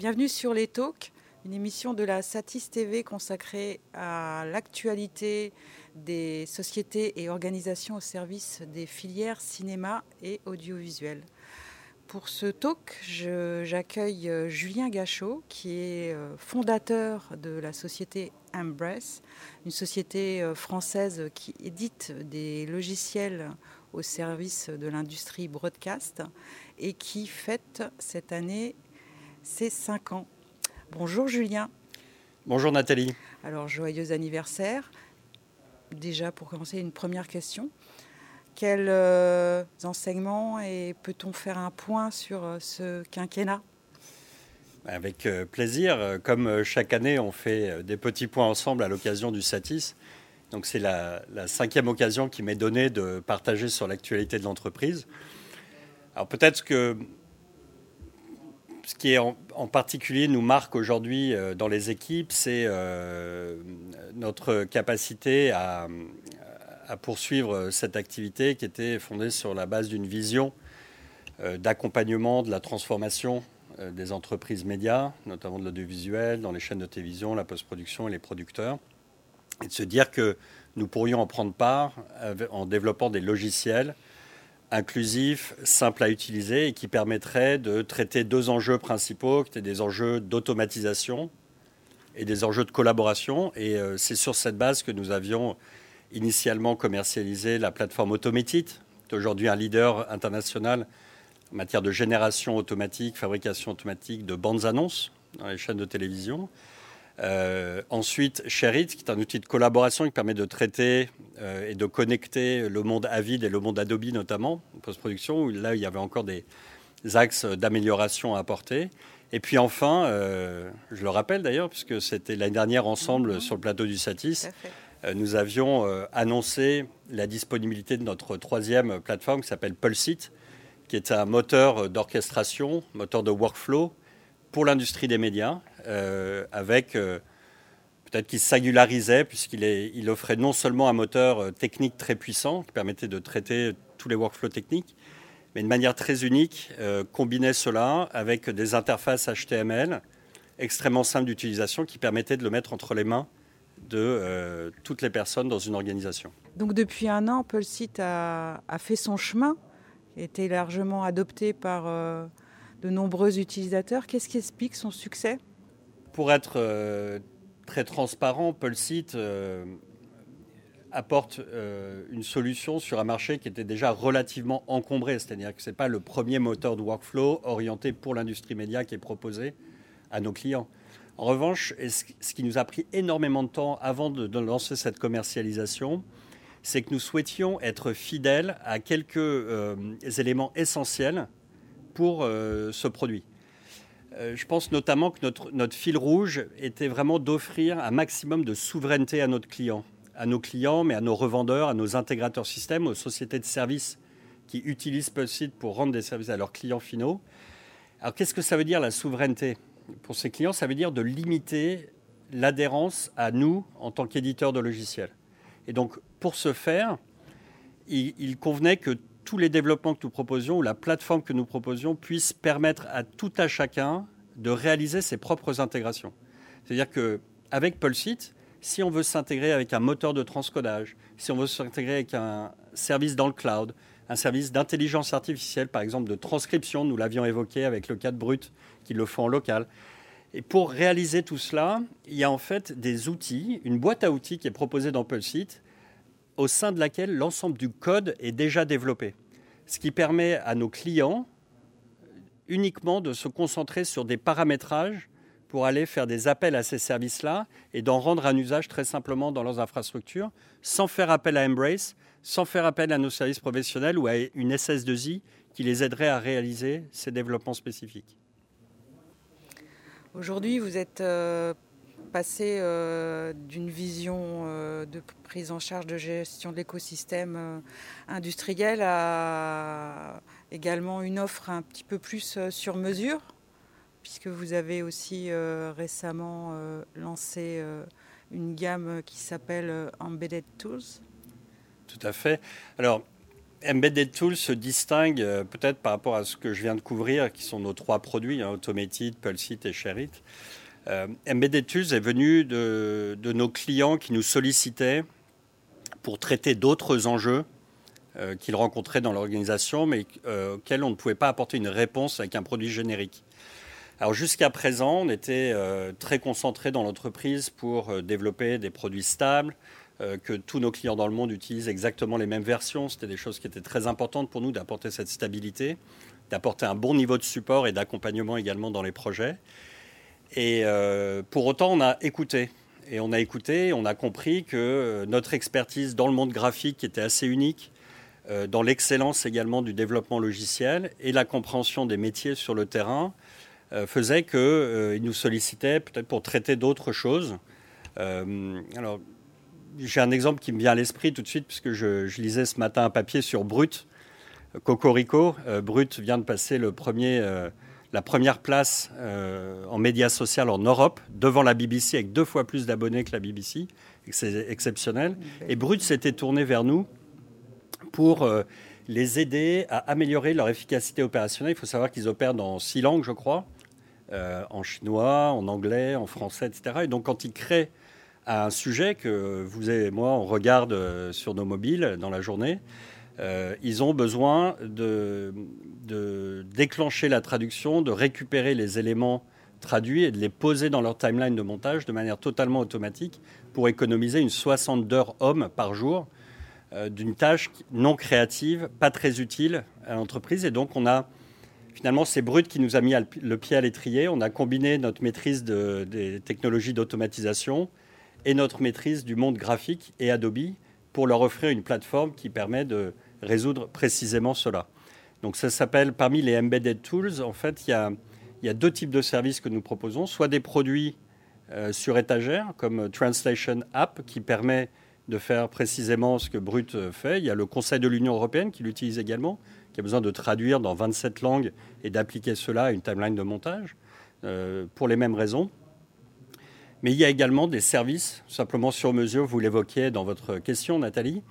Bienvenue sur Les Talks, une émission de la Satis TV consacrée à l'actualité des sociétés et organisations au service des filières cinéma et audiovisuel. Pour ce talk, j'accueille euh, Julien Gachot, qui est euh, fondateur de la société Embrace, une société euh, française qui édite des logiciels au service de l'industrie broadcast et qui fête cette année c'est 5 ans. Bonjour Julien. Bonjour Nathalie. Alors joyeux anniversaire. Déjà pour commencer une première question. Quels euh, enseignements et peut-on faire un point sur euh, ce quinquennat? Avec euh, plaisir. Comme chaque année, on fait des petits points ensemble à l'occasion du Satis. Donc c'est la, la, cinquième occasion qui m'est donnée de partager sur l'actualité de l'entreprise. Alors peut-être que ce qui en, particulier nous marque aujourd'hui euh, dans les équipes, c'est euh, notre capacité à, poursuivre cette activité qui était fondée sur la base d'une vision euh, d'accompagnement de la transformation des entreprises médias, notamment de l'audiovisuel, dans les chaînes de télévision, la post-production et les producteurs, et de se dire que nous pourrions en prendre part en développant des logiciels inclusif, simple à utiliser et qui permettrait de traiter deux enjeux principaux, qui étaient des enjeux d'automatisation et des enjeux de collaboration. Et euh, c'est sur cette base que nous avions initialement commercialisé la plateforme Automated, qui est aujourd'hui un leader international en matière de génération automatique, fabrication automatique de bandes annonces dans les chaînes de télévision. Euh, ensuite, Sherit, qui est un outil de collaboration qui permet de traiter euh, et de connecter le monde Avid et le monde Adobe notamment, en post-production, où là, il y avait encore des axes d'amélioration à apporter. Et puis enfin, euh, je le rappelle d'ailleurs, puisque c'était l'année dernière ensemble mhm. sur le plateau du Satis, nous avions annoncé la disponibilité de notre troisième plateforme qui s'appelle Pulsit, qui est un moteur d'orchestration, moteur de workflow pour l'industrie des médias, euh, avec euh, peut-être qu'il singularisait puisqu'il il offrait non seulement un moteur euh, technique très puissant qui permettait de traiter tous les workflows techniques, mais de manière très unique, combinait cela avec des interfaces HTML extrêmement simples d'utilisation qui permettaient de le mettre entre les mains de toutes les personnes dans une organisation. Donc depuis un an, Pulsit a, fait son chemin, été largement adopté par de nombreux utilisateurs. Qu'est-ce qui explique son succès? Pour être euh, très transparent, Pulsit euh, apporte euh, une solution sur un marché qui était déjà relativement encombré, c'est-à-dire que ce n'est pas le premier moteur de workflow orienté pour l'industrie média qui est proposé à nos clients. En revanche, ce qui nous a pris énormément de temps avant de lancer cette commercialisation, c'est que nous souhaitions être fidèles à quelques éléments essentiels pour euh, ce produit. Euh, je pense notamment que notre, fil rouge était vraiment d'offrir un maximum de souveraineté à notre client, à nos clients, mais à nos revendeurs, à nos intégrateurs systèmes, aux sociétés de services qui utilisent Pulseit pour rendre des services à leurs clients finaux. Alors qu'est-ce que ça veut dire la souveraineté? Pour ces clients, ça veut dire de limiter l'adhérence à nous en tant qu'éditeurs de logiciels. Et donc pour ce faire, il convenait que tous les développements que nous proposions ou la plateforme que nous proposions puissent permettre à tout à chacun de réaliser ses propres intégrations. C'est-à-dire qu'avec Pulsit, si on veut s'intégrer avec un moteur de transcodage, si on veut s'intégrer avec un service dans le cloud, un service d'intelligence artificielle, par exemple de transcription, nous l'avions évoqué avec le cadre brut, qui le font en local. Et pour réaliser tout cela, il y a en fait des outils, une boîte à outils qui est proposée dans Pulsit, au sein de laquelle l'ensemble du code est déjà développé. Ce qui permet à nos clients uniquement de se concentrer sur des paramétrages pour aller faire des appels à ces services-là et d'en rendre un usage très simplement dans leurs infrastructures, sans faire appel à Embrace, sans faire appel à nos services professionnels ou à une SS2I qui les aiderait à réaliser ces développements spécifiques. Aujourd'hui, vous êtes euh, passer euh, d'une vision euh, de prise en charge de gestion de l'écosystème euh, industriel à également une offre un petit peu plus sur mesure, puisque vous avez aussi récemment lancé une gamme qui s'appelle Embedded Tools. Tout à fait. Alors, Embedded Tools se distingue peut-être par rapport à ce que je viens de couvrir, qui sont nos trois produits, hein, Automated, Pulsit et Sherit. Tools est venu de, de, nos clients qui nous sollicitaient pour traiter d'autres enjeux euh, qu'ils rencontraient dans l'organisation, mais euh, auxquels on ne pouvait pas apporter une réponse avec un produit générique. Alors jusqu'à présent, on était euh, très concentré dans l'entreprise pour développer des produits stables, que tous nos clients dans le monde utilisent exactement les mêmes versions. C'était des choses qui étaient très importantes pour nous d'apporter cette stabilité, d'apporter un bon niveau de support et d'accompagnement également dans les projets. Et pour autant, on a écouté. Et on a écouté, on a compris que notre expertise dans le monde graphique était assez unique, euh, dans l'excellence également du développement logiciel et la compréhension des métiers sur le terrain, euh, faisait qu'ils euh, nous sollicitaient peut-être pour traiter d'autres choses. alors, j'ai un exemple qui me vient à l'esprit tout de suite, puisque je, lisais ce matin un papier sur Brut. Cocorico, Brut vient de passer le premier, la première place en médias social en Europe, devant la BBC, avec deux fois plus d'abonnés que la BBC. C'est exceptionnel. Et Brut s'était tourné vers nous pour euh, les aider à améliorer leur efficacité opérationnelle. Il faut savoir qu'ils opèrent dans six langues, je crois, euh, en chinois, en anglais, en français, etc. Et donc, quand ils créent un sujet que vous et moi, on regarde euh, sur nos mobiles dans la journée, ils ont besoin de, de, déclencher la traduction, de récupérer les éléments traduits et de les poser dans leur timeline de montage de manière totalement automatique pour économiser une 60 d'heures hommes par jour euh, d'une tâche non créative, pas très utile à l'entreprise. Et donc, on a finalement, c'est Brut qui nous a mis le pied à l'étrier. On a combiné notre maîtrise des technologies d'automatisation et notre maîtrise du monde graphique et Adobe pour leur offrir une plateforme qui permet de résoudre précisément cela. Donc ça s'appelle, parmi les embedded tools, en fait, il y a, deux types de services que nous proposons, soit des produits euh, sur étagère, comme Translation App, qui permet de faire précisément ce que Brut fait. Il y a le Conseil de l'Union européenne qui l'utilise également, qui a besoin de traduire dans 27 langues et d'appliquer cela à une timeline de montage, euh, pour les mêmes raisons. Mais il y a également des services, simplement sur mesure, vous l'évoquiez dans votre question, Nathalie.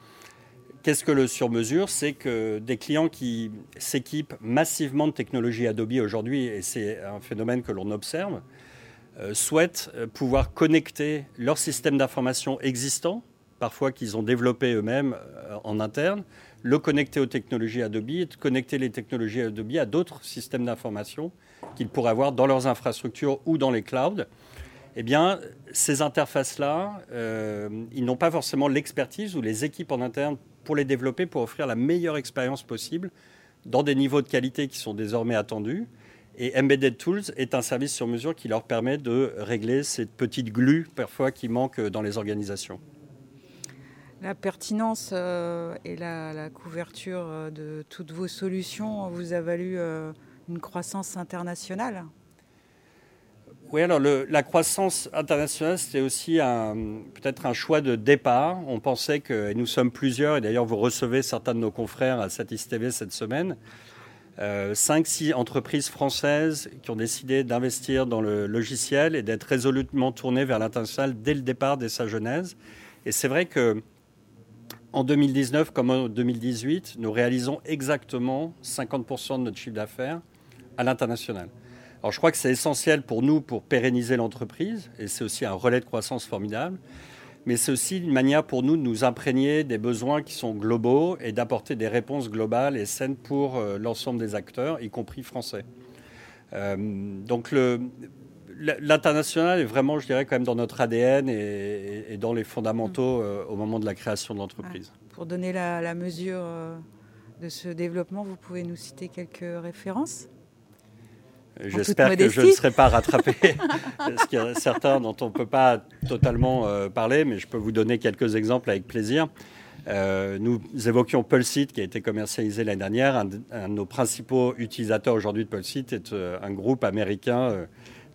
Qu'est-ce que le sur mesure? C'est que des clients qui s'équipent massivement de technologies Adobe aujourd'hui, et c'est un phénomène que l'on observe, euh, souhaitent euh, pouvoir connecter leur système d'information existant parfois qu'ils ont développé eux-mêmes euh, en interne, le connecter aux technologies Adobe et connecter les technologies Adobe à d'autres systèmes d'information qu'ils pourraient avoir dans leurs infrastructures ou dans les clouds. Eh bien, ces interfaces-là, euh, ils n'ont pas forcément l'expertise ou les équipes en interne pour les développer, pour offrir la meilleure expérience possible dans des niveaux de qualité qui sont désormais attendus. Et Embedded Tools est un service sur mesure qui leur permet de régler cette petite glue parfois qui manque dans les organisations. La pertinence euh, et la, couverture euh, de toutes vos solutions vous a valu une croissance internationale? Oui, alors la croissance internationale, c'était aussi peut-être un choix de départ. On pensait que, nous sommes plusieurs, et d'ailleurs vous recevez certains de nos confrères à Satis TV cette semaine, cinq, six entreprises françaises qui ont décidé d'investir dans le logiciel et d'être résolument tournées vers l'international dès le départ dès sa genèse. Et c'est vrai que en 2019 comme en 2018, nous réalisons exactement 50% de notre chiffre d'affaires à l'international. Alors je crois que c'est essentiel pour nous pour pérenniser l'entreprise et c'est aussi un relais de croissance formidable. Mais c'est aussi une manière pour nous de nous imprégner des besoins qui sont globaux et d'apporter des réponses globales et saines pour euh, l'ensemble des acteurs, y compris français. Euh, donc le, l'international est vraiment, je dirais, quand même dans notre ADN et, dans les fondamentaux mm. euh, au moment de la création de l'entreprise. Pour donner la, mesure de ce développement, vous pouvez nous citer quelques références? J'espère que je ne serai pas rattrapé, parce qu'il y a certains dont on ne peut pas totalement euh, parler, mais je peux vous donner quelques exemples avec plaisir. nous évoquions Pulsit, qui a été commercialisé l'année dernière. Un, un, de nos principaux utilisateurs aujourd'hui de Pulsit est un groupe américain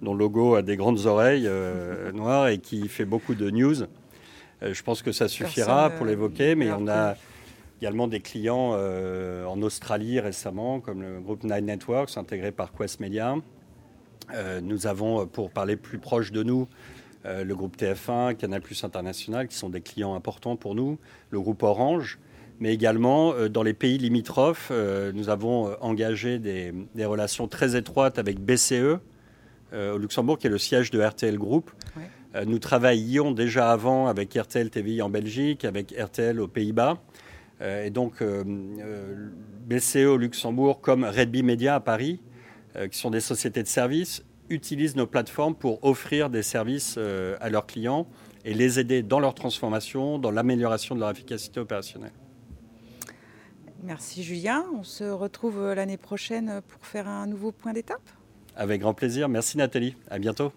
dont le logo a des grandes oreilles euh, noires et qui fait beaucoup de news. Euh, je pense que ça suffira pour l'évoquer, mais on a également des clients euh, en Australie récemment, comme le groupe Nine Networks, intégré par Quest Media. nous avons, pour parler plus proche de nous, le groupe TF1, Canal Plus International, qui sont des clients importants pour nous, le groupe Orange, mais également dans les pays limitrophes. nous avons engagé des, relations très étroites avec BCE au Luxembourg, qui est le siège de RTL Group. nous travaillions déjà avant avec RTL TVI en Belgique, avec RTL aux Pays-Bas. Et donc, BCE au Luxembourg comme Redby Media à Paris, qui sont des sociétés de services, utilisent nos plateformes pour offrir des services euh, à leurs clients et les aider dans leur transformation, dans l'amélioration de leur efficacité opérationnelle. Merci Julien. On se retrouve l'année prochaine pour faire un nouveau point d'étape? Avec grand plaisir. Merci Nathalie. À bientôt.